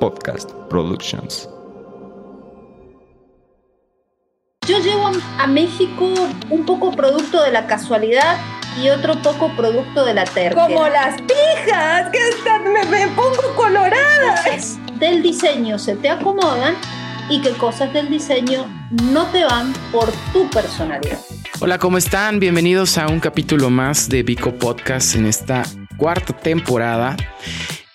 Podcast Productions. Yo llevo a México un poco producto de la casualidad y otro poco producto de la terquedad. Como las pijas, que hasta me, me pongo colorada. Cosas del diseño se te acomodan y que cosas del diseño no te van por tu personalidad. Hola, ¿cómo están? Bienvenidos a un capítulo más de Vico Podcast en esta cuarta temporada.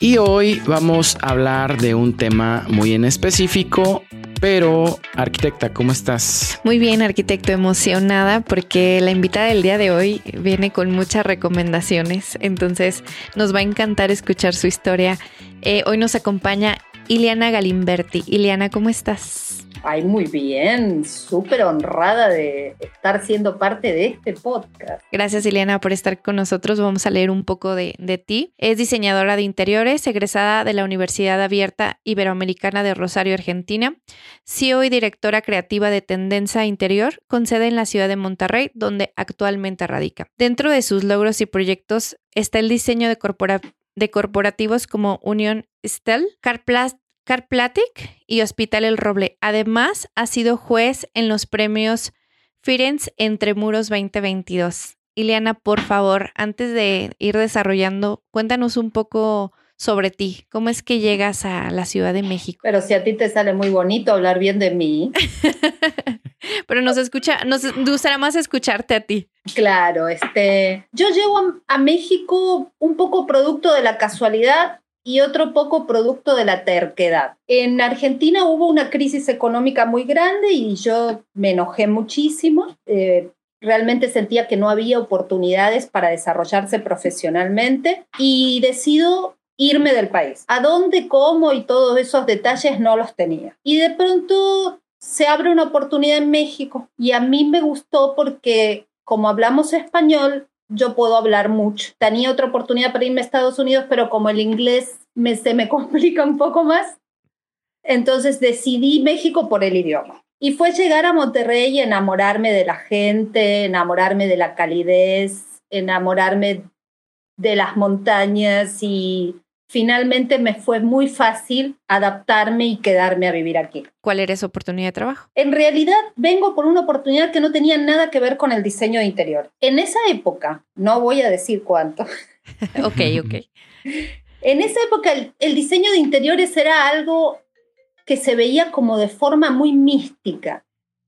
Y hoy vamos a hablar de un tema muy en específico, pero arquitecta, ¿cómo estás? Muy bien, arquitecto, emocionada porque la invitada del día de hoy viene con muchas recomendaciones, entonces nos va a encantar escuchar su historia. Eh, hoy nos acompaña Iliana Galimberti. Iliana, ¿cómo estás? Ay, muy bien, súper honrada de estar siendo parte de este podcast. Gracias, Ileana, por estar con nosotros. Vamos a leer un poco de, de, ti. Es diseñadora de interiores, egresada de la Universidad Abierta Iberoamericana de Rosario, Argentina, CEO y directora creativa de Tendencia Interior, con sede en la ciudad de Monterrey, donde actualmente radica. Dentro de sus logros y proyectos está el diseño de, corpora de corporativos como Union Stel, Carplast Carplatic y Hospital El Roble. Además, ha sido juez en los premios Firenze Entre Muros 2022. Ileana, por favor, antes de ir desarrollando, cuéntanos un poco sobre ti. ¿Cómo es que llegas a la Ciudad de México? Pero si a ti te sale muy bonito hablar bien de mí. Pero nos escucha, nos gustará más escucharte a ti. Claro, este, yo llego a, a México un poco producto de la casualidad y otro poco producto de la terquedad. En Argentina hubo una crisis económica muy grande y yo me enojé muchísimo. Eh, realmente sentía que no había oportunidades para desarrollarse profesionalmente y decido irme del país. ¿A dónde, cómo y todos esos detalles no los tenía? Y de pronto se abre una oportunidad en México y a mí me gustó porque como hablamos español, yo puedo hablar mucho. Tenía otra oportunidad para irme a Estados Unidos, pero como el inglés me, se me complica un poco más, entonces decidí México por el idioma. Y fue llegar a Monterrey y enamorarme de la gente, enamorarme de la calidez, enamorarme de las montañas y finalmente me fue muy fácil adaptarme y quedarme a vivir aquí. ¿Cuál era esa oportunidad de trabajo? En realidad vengo por una oportunidad que no tenía nada que ver con el diseño de interior. En esa época, no voy a decir cuánto. ok, ok. En esa época el, el, diseño de interiores era algo que se veía como de forma muy mística.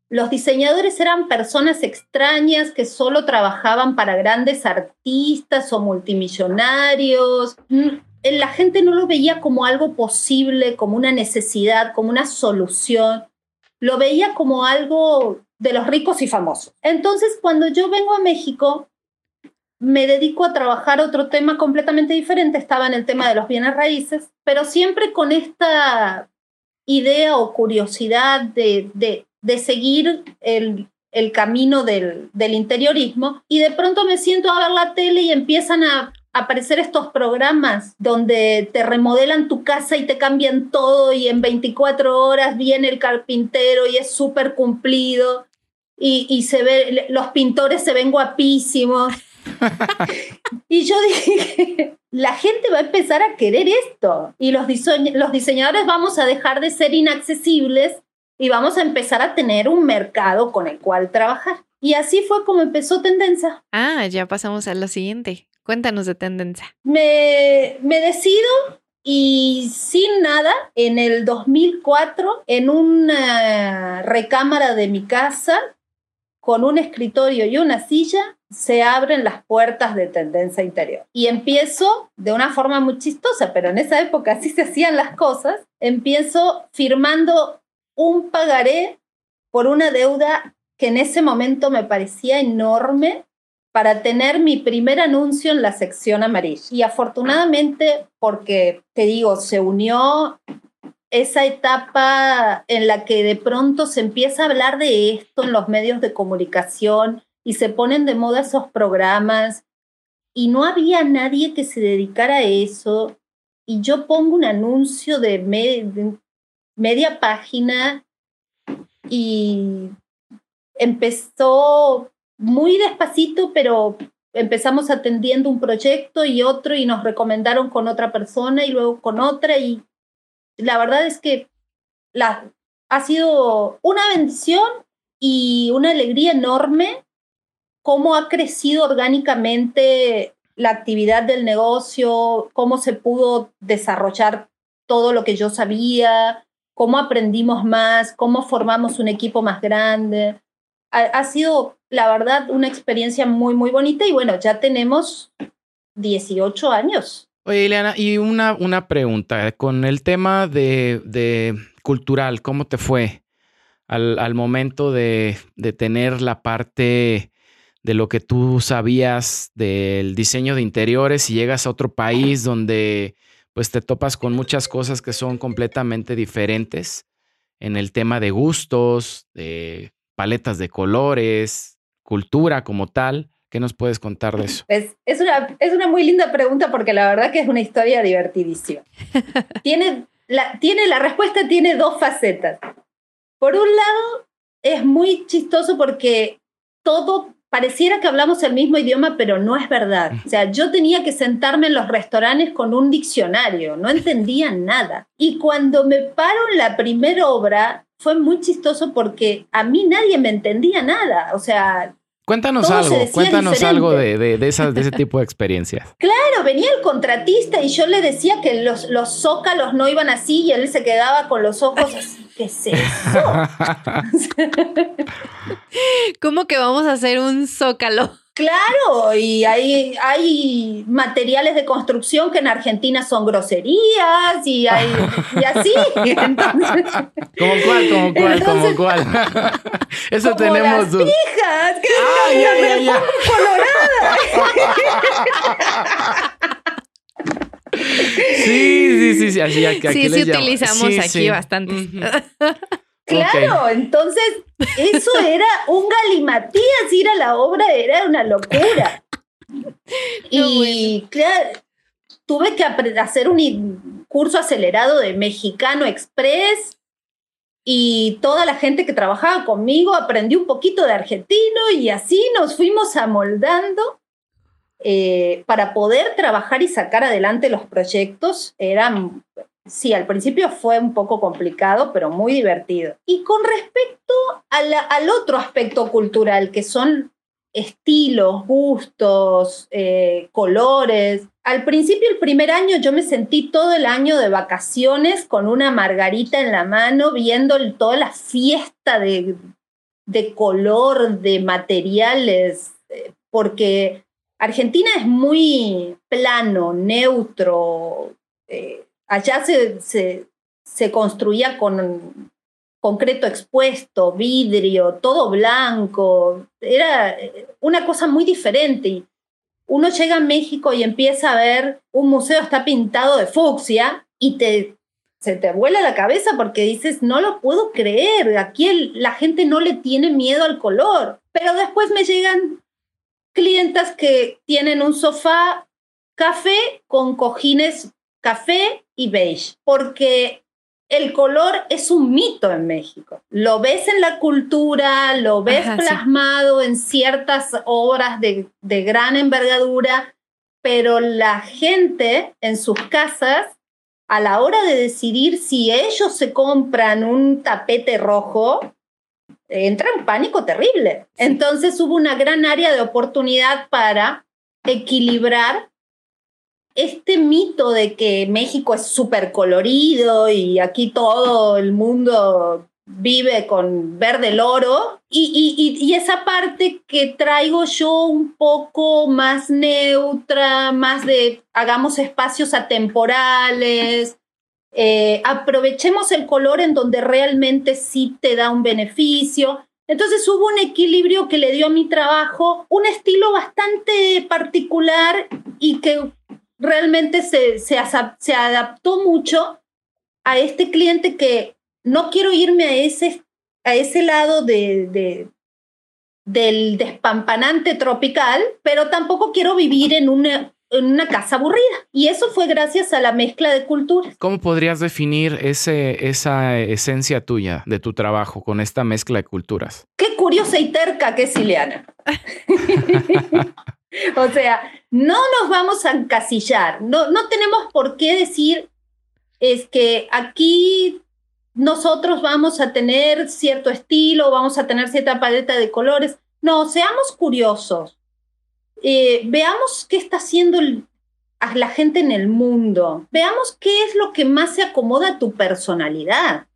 Los diseñadores eran personas extrañas que solo trabajaban para grandes artistas o multimillonarios la gente no lo veía como algo posible, como una necesidad, como una solución. Lo veía como algo de los ricos y famosos. Entonces, cuando yo vengo a México, me dedico a trabajar otro tema completamente diferente. Estaba en el tema de los bienes raíces, pero siempre con esta idea o curiosidad de, de, de seguir el, el camino del, del interiorismo. Y de pronto me siento a ver la tele y empiezan a aparecer estos programas donde te remodelan tu casa y te cambian todo y en 24 horas viene el carpintero y es súper cumplido y, y, se ve, los pintores se ven guapísimos. y yo dije, la gente va a empezar a querer esto y los, los diseñadores vamos a dejar de ser inaccesibles y vamos a empezar a tener un mercado con el cual trabajar. Y así fue como empezó Tendencia. Ah, ya pasamos a lo siguiente. Cuéntanos de tendencia. Me, me decido y sin nada, en el 2004, en una recámara de mi casa, con un escritorio y una silla, se abren las puertas de tendencia interior. Y empiezo de una forma muy chistosa, pero en esa época así se hacían las cosas, empiezo firmando un pagaré por una deuda que en ese momento me parecía enorme para tener mi primer anuncio en la sección amarilla. Y afortunadamente, porque te digo, se unió esa etapa en la que de pronto se empieza a hablar de esto en los medios de comunicación y se ponen de moda esos programas y no había nadie que se dedicara a eso y yo pongo un anuncio de, media página y empezó muy despacito, pero empezamos atendiendo un proyecto y otro y nos recomendaron con otra persona y luego con otra y la verdad es que la, ha sido una bendición y una alegría enorme cómo ha crecido orgánicamente la actividad del negocio, cómo se pudo desarrollar todo lo que yo sabía, cómo aprendimos más, cómo formamos un equipo más grande. Ha, sido, la verdad, una experiencia muy, muy bonita y bueno, ya tenemos 18 años. Oye, Ileana, y una, una pregunta, con el tema de, de cultural, ¿cómo te fue al, al momento de, de tener la parte de lo que tú sabías del diseño de interiores y llegas a otro país donde pues te topas con muchas cosas que son completamente diferentes en el tema de gustos, de paletas de colores, cultura como tal. ¿Qué nos puedes contar de eso? Pues, es, una, es una muy linda pregunta porque la verdad que es una historia divertidísima. tiene, la, tiene, la respuesta tiene dos facetas. Por un lado, es muy chistoso porque todo pareciera que hablamos el mismo idioma, pero no es verdad. O sea, yo tenía que sentarme en los restaurantes con un diccionario, no entendía nada. Y cuando me paro en la primera obra, fue muy chistoso porque a mí nadie me entendía nada. O sea, Cuéntanos algo, cuéntanos algo de, de, de, esas, de ese tipo de experiencias. Claro, venía el contratista y yo le decía que los, los zócalos no iban así y él se quedaba con los ojos ¿Qué es eso? ¿Cómo que vamos a hacer un zócalo? Claro, y hay, hay materiales de construcción que en Argentina son groserías y hay y así. Entonces, ¿Cómo cuál? ¿Cómo cuál? ¿Cómo cuál? Eso como tenemos. las pijas, que Ah, ya, ya, ya. Sí, sí, sí, sí. Así, aquí, aquí sí, sí utilizamos Sí, aquí sí. bastante. Ujú. Claro, entonces eso era un galimatías, ir a la obra era una locura. y claro, tuve que hacer un curso acelerado de Mexicano Express y toda la gente que trabajaba conmigo aprendió un poquito de argentino y así nos fuimos amoldando eh, para poder trabajar y sacar adelante los proyectos. Eran Sí, al principio fue un poco complicado, pero muy divertido. Y con respecto al otro aspecto cultural, que son estilos, gustos, eh, colores. Al principio, el primer año, yo me sentí todo el año de vacaciones con una margarita en la mano, viendo toda la fiesta de, de color, de materiales, eh, porque Argentina es muy plano, neutro. eh, allá se, se, se construía con concreto expuesto, vidrio, todo blanco. Era eh, una cosa muy diferente. Uno llega a México y empieza a ver un museo está pintado de fucsia y te, se te vuela la cabeza porque dices, no lo puedo creer, aquí la gente no le tiene miedo al color. Pero después me llegan clientas que tienen un sofá café con cojines café y beige, porque el color es un mito en México. Lo ves en la cultura, lo ves Ajá, sí. plasmado en ciertas obras de, de gran envergadura, pero la gente en sus casas, a la hora de decidir si ellos se compran un tapete rojo, entra en pánico terrible. Entonces hubo una gran área de oportunidad para equilibrar este mito de que México es súper colorido y aquí todo el mundo vive con verde loro y, y- y- esa parte que traigo yo un poco más neutra, más de hagamos espacios atemporales, eh, aprovechemos el color en donde realmente sí te da un beneficio. Entonces hubo un equilibrio que le dio a mi trabajo un estilo bastante particular y que realmente se, se, se adaptó mucho a este cliente que no quiero irme a ese, a ese lado de, de- del despampanante tropical, pero tampoco quiero vivir en una, en una casa aburrida. Y eso fue gracias a la mezcla de culturas. ¿Cómo podrías definir ese, esa esencia tuya de tu trabajo con esta mezcla de culturas? Qué curiosa y terca que es Ileana. o sea, no nos vamos a encasillar, no, no tenemos por qué decir es que aquí nosotros vamos a tener cierto estilo, vamos a tener cierta paleta de colores. No, seamos curiosos. Eh, veamos qué está haciendo la gente en el mundo. Veamos qué es lo que más se acomoda a tu personalidad.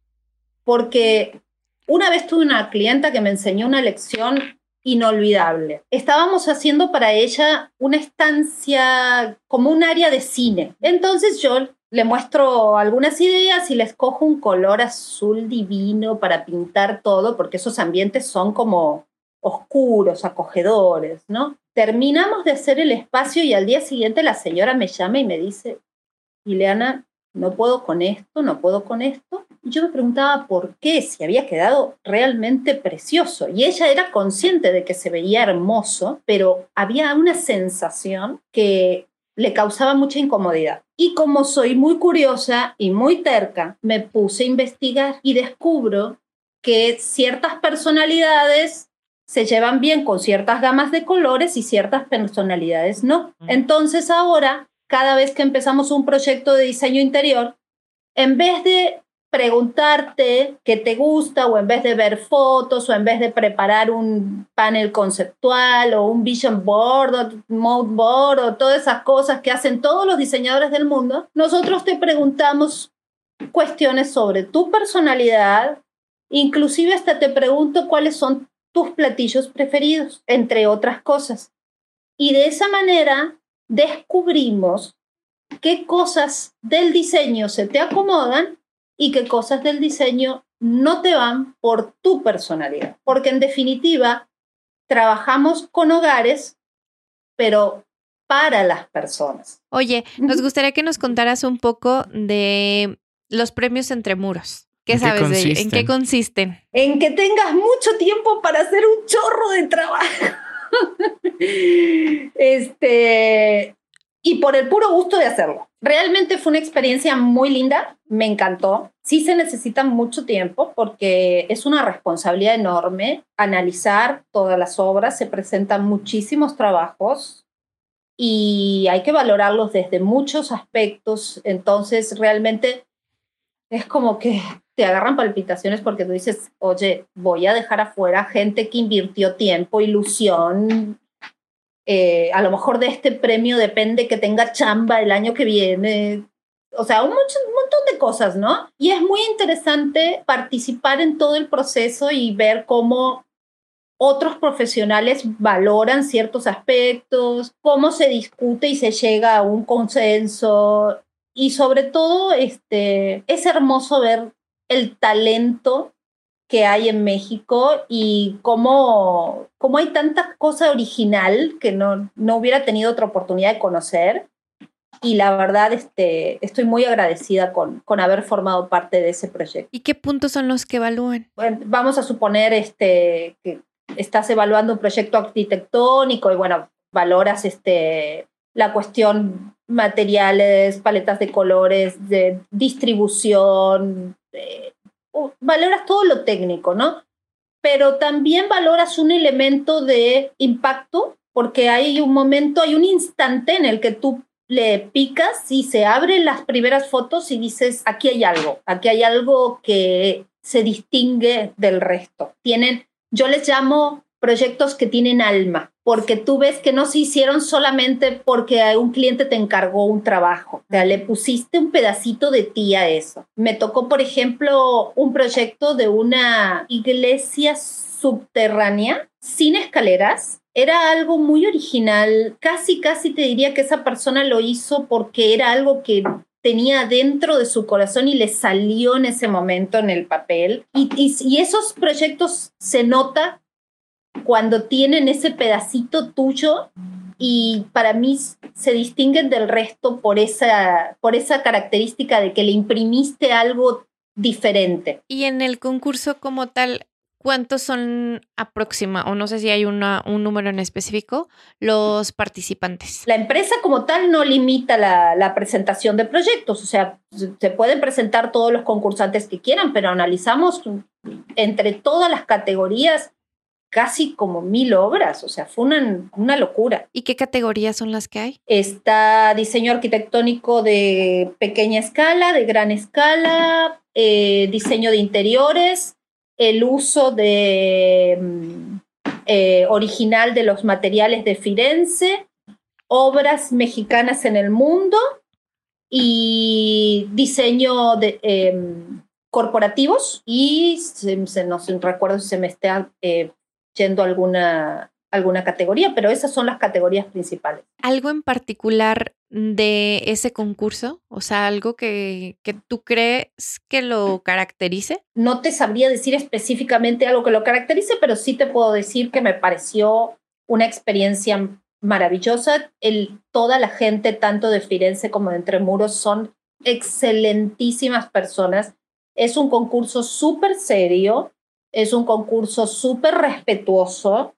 Porque una vez tuve una clienta que me enseñó una lección inolvidable. Estábamos haciendo para ella una estancia como un área de cine. Entonces yo le muestro algunas ideas y les cojo un color azul divino para pintar todo, porque esos ambientes son como oscuros, acogedores, ¿no? Terminamos de hacer el espacio y al día siguiente la señora me llama y me dice, Ileana, no puedo con esto, no puedo con esto. Yo me preguntaba por qué, si había quedado realmente precioso. Y ella era consciente de que se veía hermoso, pero había una sensación que le causaba mucha incomodidad. Y como soy muy curiosa y muy terca, me puse a investigar y descubro que ciertas personalidades se llevan bien con ciertas gamas de colores y ciertas personalidades no. Entonces ahora, cada vez que empezamos un proyecto de diseño interior, en vez de preguntarte qué te gusta o en vez de ver fotos o en vez de preparar un panel conceptual o un vision board o mode board o todas esas cosas que hacen todos los diseñadores del mundo, nosotros te preguntamos cuestiones sobre tu personalidad, inclusive hasta te pregunto cuáles son tus platillos preferidos, entre otras cosas. Y de esa manera descubrimos qué cosas del diseño se te acomodan y qué cosas del diseño no te van por tu personalidad. Porque en definitiva, trabajamos con hogares, pero para las personas. Oye, nos gustaría que nos contaras un poco de los premios entre muros. ¿Qué sabes de ellos? ¿En qué consisten? En que tengas mucho tiempo para hacer un chorro de trabajo. este, y por el puro gusto de hacerlo. Realmente fue una experiencia muy linda, me encantó. Sí se necesita mucho tiempo porque es una responsabilidad enorme analizar todas las obras, se presentan muchísimos trabajos y hay que valorarlos desde muchos aspectos, entonces realmente es como que te agarran palpitaciones porque tú dices, oye, voy a dejar afuera gente que invirtió tiempo, ilusión, eh, a lo mejor de este premio depende que tenga chamba el año que viene. O sea, un, montón de cosas, ¿no? Y es muy interesante participar en todo el proceso y ver cómo otros profesionales valoran ciertos aspectos, cómo se discute y se llega a un consenso. Y sobre todo, este, es hermoso ver el talento que hay en México y cómo, cómo hay tanta cosa original que no, no hubiera tenido otra oportunidad de conocer. Y la verdad, este, estoy muy agradecida con, con haber formado parte de ese proyecto. ¿Y qué puntos son los que evalúan? Bueno, vamos a suponer este, que estás evaluando un proyecto arquitectónico y bueno, valoras este, la cuestión materiales, paletas de colores, de distribución, de valoras todo lo técnico, ¿no? Pero también valoras un elemento de impacto, porque hay un momento, hay un instante en el que tú le picas y se abren las primeras fotos y dices, aquí hay algo, aquí hay algo que se distingue del resto. Tienen, yo les llamo proyectos que tienen alma, porque tú ves que no se hicieron solamente porque un cliente te encargó un trabajo, o sea, le pusiste un pedacito de ti a eso. Me tocó, por ejemplo, un proyecto de una iglesia subterránea sin escaleras. Era algo muy original, casi, casi te diría que esa persona lo hizo porque era algo que tenía dentro de su corazón y le salió en ese momento en el papel. Y, y, y esos proyectos se nota cuando tienen ese pedacito tuyo y para mí se distinguen del resto por esa, por esa característica de que le imprimiste algo diferente. Y en el concurso como tal, ¿cuántos son aproxima, o no sé si hay una, un número en específico, los participantes? La empresa como tal no limita la, la presentación de proyectos, o sea, se pueden presentar todos los concursantes que quieran, pero analizamos entre todas las categorías casi como mil obras, o sea, fue una, una locura. ¿Y qué categorías son las que hay? Está diseño arquitectónico de pequeña escala, de gran escala, eh, diseño de interiores, el uso de mm, eh, original de los materiales de Firenze, obras mexicanas en el mundo y diseño de em, corporativos y se, se- no recuerdo si se me está eh, yendo alguna, alguna categoría, pero esas son las categorías principales. ¿Algo en particular de ese concurso? O sea, algo que, que tú crees que lo caracterice. No te sabría decir específicamente algo que lo caracterice, pero sí te puedo decir que me pareció una experiencia maravillosa. El, toda la gente, tanto de Firenze como de Entre Muros, son excelentísimas personas. Es un concurso súper serio, es un concurso súper respetuoso.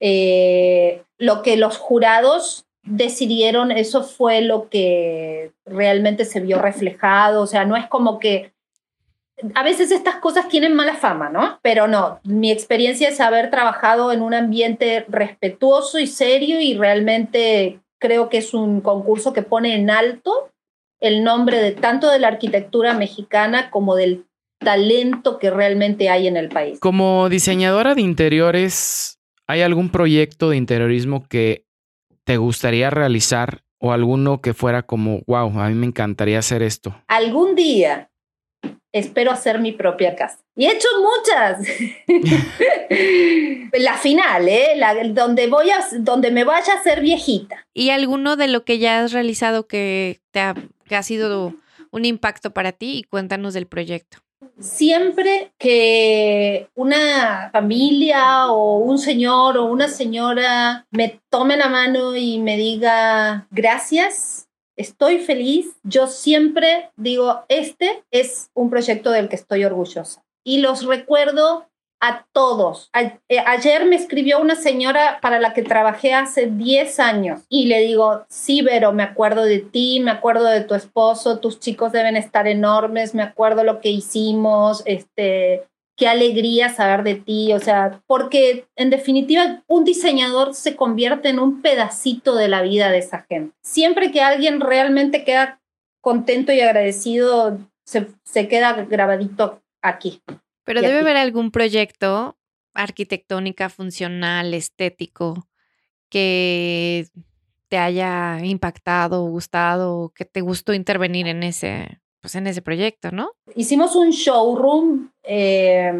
Eh, lo que los jurados decidieron, eso fue lo que realmente se vio reflejado. O sea, no es como que a veces estas cosas tienen mala fama, ¿no? Pero no, mi experiencia es haber trabajado en un ambiente respetuoso y serio y realmente creo que es un concurso que pone en alto el nombre de tanto de la arquitectura mexicana como del talento que realmente hay en el país. Como diseñadora de interiores, ¿hay algún proyecto de interiorismo que te gustaría realizar o alguno que fuera como, wow, a mí me encantaría hacer esto? Algún día espero hacer mi propia casa. Y he hecho muchas. la final, ¿eh? La, donde, voy a, donde me vaya a ser viejita. ¿Y alguno de lo que ya has realizado que, te ha, que ha sido un impacto para ti? Y cuéntanos del proyecto. Siempre que una familia o un señor o una señora me tome la mano y me diga gracias, estoy feliz, yo siempre digo, este es un proyecto del que estoy orgullosa. Y los recuerdo a todos. Eh, ayer me escribió una señora para la que trabajé hace 10 años y le digo, sí, Vero, me acuerdo de ti, me acuerdo de tu esposo, tus chicos deben estar enormes, me acuerdo lo que hicimos, este, qué alegría saber de ti, o sea, porque en definitiva un diseñador se convierte en un pedacito de la vida de esa gente. Siempre que alguien realmente queda contento y agradecido, se, se queda grabadito aquí. Pero debe haber algún proyecto arquitectónica, funcional, estético, que te haya impactado, gustado, que te gustó intervenir en ese, pues en ese proyecto, ¿no? Hicimos un showroom eh,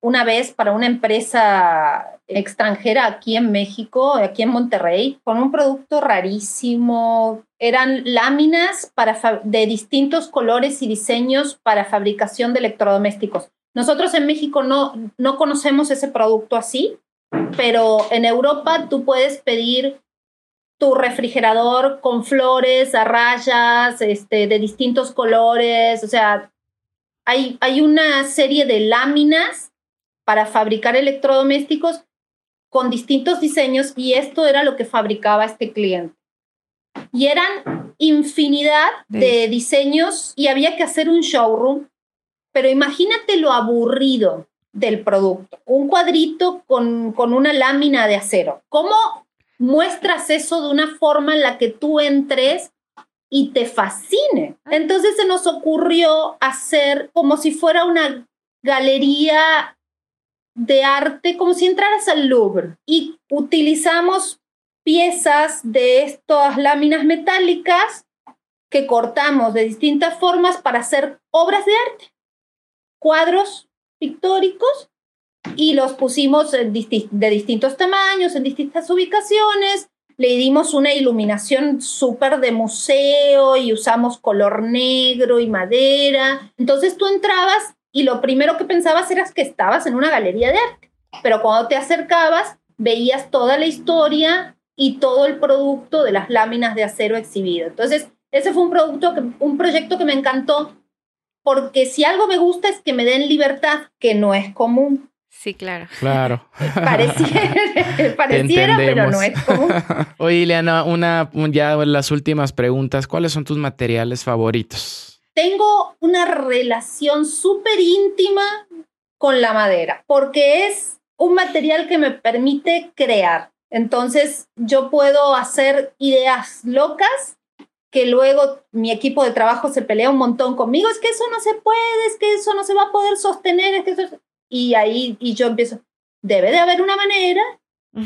una vez para una empresa extranjera aquí en México, aquí en Monterrey, con un producto rarísimo. Eran láminas para de distintos colores y diseños para fabricación de electrodomésticos. Nosotros en México no, no conocemos ese producto así, pero en Europa tú puedes pedir tu refrigerador con flores a rayas, este, de distintos colores, o sea, hay, hay una serie de láminas para fabricar electrodomésticos con distintos diseños y esto era lo que fabricaba este cliente. Y eran infinidad de diseños y había que hacer un showroom, pero imagínate lo aburrido del producto. Un cuadrito con, con una lámina de acero. ¿Cómo muestras eso de una forma en la que tú entres y te fascine? Entonces se nos ocurrió hacer como si fuera una galería de arte, como si entraras al Louvre. Y utilizamos piezas de estas láminas metálicas que cortamos de distintas formas para hacer obras de arte, cuadros pictóricos y los pusimos de distintos tamaños, en distintas ubicaciones. Le dimos una iluminación súper de museo y usamos color negro y madera. Entonces tú entrabas y lo primero que pensabas era que estabas en una galería de arte. Pero cuando te acercabas, veías toda la historia y todo el producto de las láminas de acero exhibido. Entonces, ese fue un, producto un proyecto que me encantó porque si algo me gusta es que me den libertad, que no es común. Sí, claro. Claro. Pareciera, pareciera pero no es común. Oye, Ileana, una, un- ya las últimas preguntas. ¿Cuáles son tus materiales favoritos? Tengo una relación súper íntima con la madera, porque es un material que me permite crear. Entonces, yo puedo hacer ideas locas que luego mi equipo de trabajo se pelea un montón conmigo, es que eso no se puede, es que eso no se va a poder sostener, es que eso... Y ahí, y yo empiezo, debe de haber una manera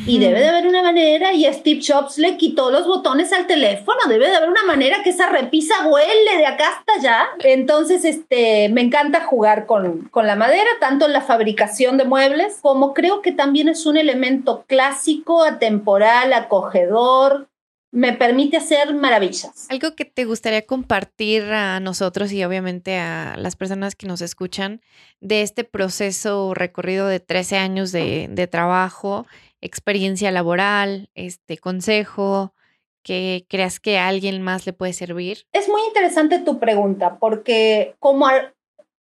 y debe de haber una manera, y Steve Jobs le quitó los botones al teléfono, debe de haber una manera que esa repisa vuele de acá hasta allá. Entonces, este, me encanta jugar con, con la madera, tanto en la fabricación de muebles, como creo que también es un elemento clásico, atemporal, acogedor, me permite hacer maravillas. Algo que te gustaría compartir a nosotros y obviamente a las personas que nos escuchan de este proceso recorrido de 13 años de, de trabajo experiencia laboral, este consejo que creas que a alguien más le puede servir? Es muy interesante tu pregunta porque como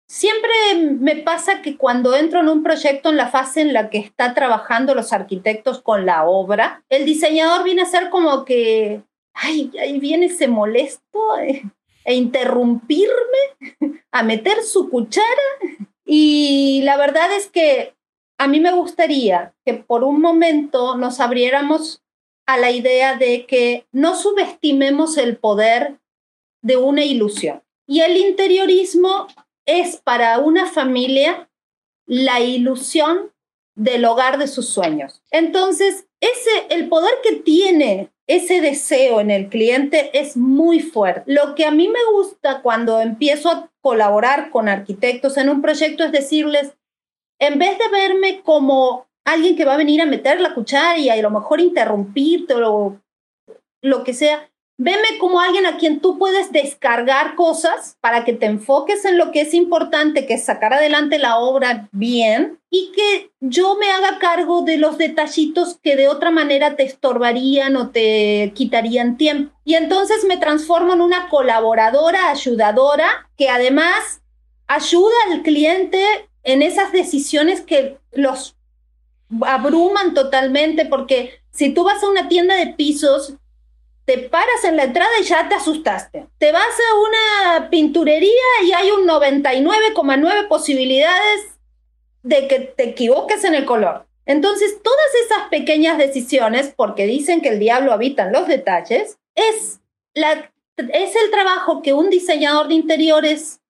siempre me pasa que cuando entro en un proyecto en la fase en la que está trabajando los arquitectos con la obra, el diseñador viene a ser como que, ay, ahí viene ese molesto eh, e interrumpirme, a meter su cuchara. Y la verdad es que a mí me gustaría que por un momento nos abriéramos a la idea de que no subestimemos el poder de una ilusión. Y el interiorismo es para una familia la ilusión del hogar de sus sueños. Entonces, ese el poder que tiene ese deseo en el cliente es muy fuerte. Lo que a mí me gusta cuando empiezo a colaborar con arquitectos en un proyecto es decirles, en vez de verme como alguien que va a venir a meter la cuchara y a lo mejor interrumpirte o lo que sea, veme como alguien a quien tú puedes descargar cosas para que te enfoques en lo que es importante, que es sacar adelante la obra bien y que yo me haga cargo de los detallitos que de otra manera te estorbarían o te quitarían tiempo. Y entonces me transformo en una colaboradora, ayudadora, que además ayuda al cliente en esas decisiones que los abruman totalmente, porque si tú vas a una tienda de pisos, te paras en la entrada y ya te asustaste. Te vas a una pinturería y hay un 99,9 posibilidades de que te equivoques en el color. Entonces, todas esas pequeñas decisiones, porque dicen que el diablo habita en los detalles, es, la, es el trabajo que un diseñador de interiores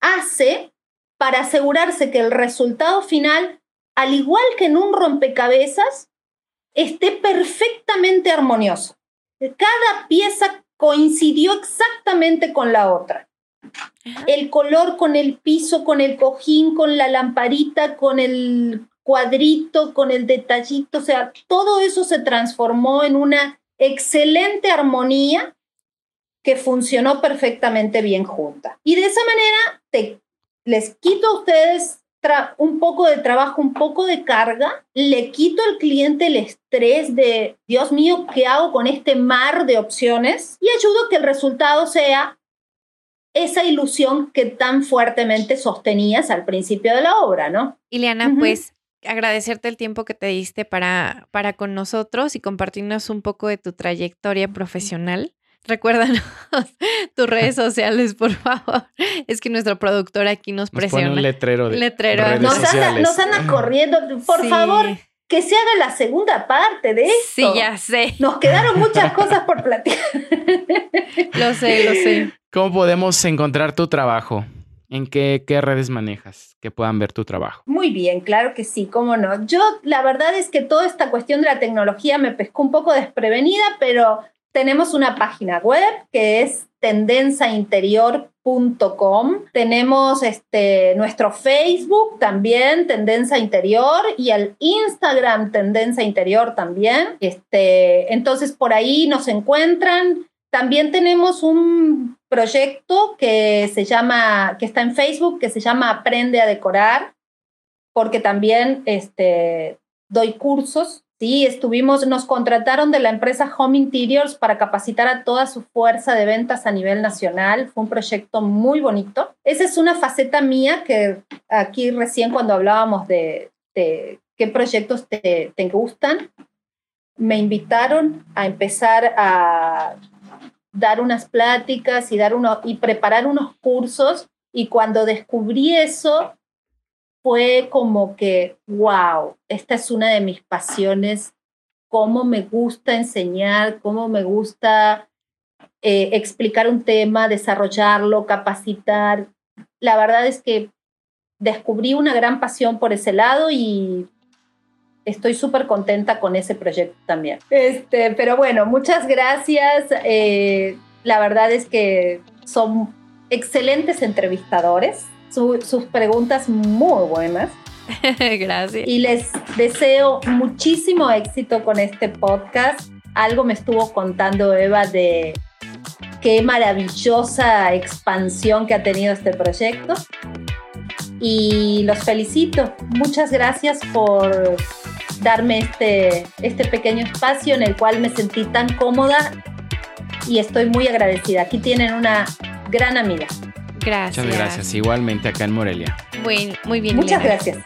hace para asegurarse que el resultado final, al igual que en un rompecabezas, esté perfectamente armonioso. Cada pieza coincidió exactamente con la otra. El color con el piso, con el cojín, con la lamparita, con el cuadrito, con el detallito, o sea, todo eso se transformó en una excelente armonía que funcionó perfectamente bien junta. Y de esa manera te les quito a ustedes un poco de trabajo, un poco de carga, le quito al cliente el estrés de, Dios mío, ¿qué hago con este mar de opciones? Y ayudo a que el resultado sea esa ilusión que tan fuertemente sostenías al principio de la obra, ¿no? Ileana, pues agradecerte el tiempo que te diste para, para con nosotros y compartirnos un poco de tu trayectoria profesional. Recuérdanos tus redes sociales, por favor. Es que nuestro productor aquí nos, presiona. un letrero de letrero. nos, anda, corriendo. Por favor, que se haga la segunda parte de esto. Sí, ya sé. Nos quedaron muchas cosas por platicar. lo sé, lo sé. ¿Cómo podemos encontrar tu trabajo? ¿En qué, qué, redes manejas que puedan ver tu trabajo? Muy bien, claro que sí, cómo no. Yo la verdad es que toda esta cuestión de la tecnología me pescó un poco desprevenida, pero tenemos una página web que es tendenzainterior.com. Tenemos este, nuestro Facebook también, Tendencia Interior, y el Instagram Tendencia Interior también. Este, entonces, por ahí nos encuentran. También tenemos un proyecto que se llama, que está en Facebook, que se llama Aprende a Decorar, porque también este, doy cursos Sí, estuvimos, nos contrataron de la empresa Home Interiors para capacitar a toda su fuerza de ventas a nivel nacional. Fue un proyecto muy bonito. Esa es una faceta mía que aquí recién cuando hablábamos de, qué proyectos te, te gustan, me invitaron a empezar a dar unas pláticas y, dar uno, y preparar unos cursos. Y cuando descubrí eso, fue como que, wow, esta es una de mis pasiones, cómo me gusta enseñar, cómo me gusta eh, explicar un tema, desarrollarlo, capacitar. La verdad es que descubrí una gran pasión por ese lado y estoy súper contenta con ese proyecto también. Este, pero bueno, muchas gracias. Eh, la verdad es que son excelentes entrevistadores, sus preguntas muy buenas. gracias. Y les deseo muchísimo éxito con este podcast. Algo me estuvo contando Eva de qué maravillosa expansión que ha tenido este proyecto. Y los felicito. Muchas gracias por darme este, este pequeño espacio en el cual me sentí tan cómoda y estoy muy agradecida. Aquí tienen una gran amiga. Gracias. Muchas gracias. Igualmente acá en Morelia. Muy, muy bien. Muchas gracias.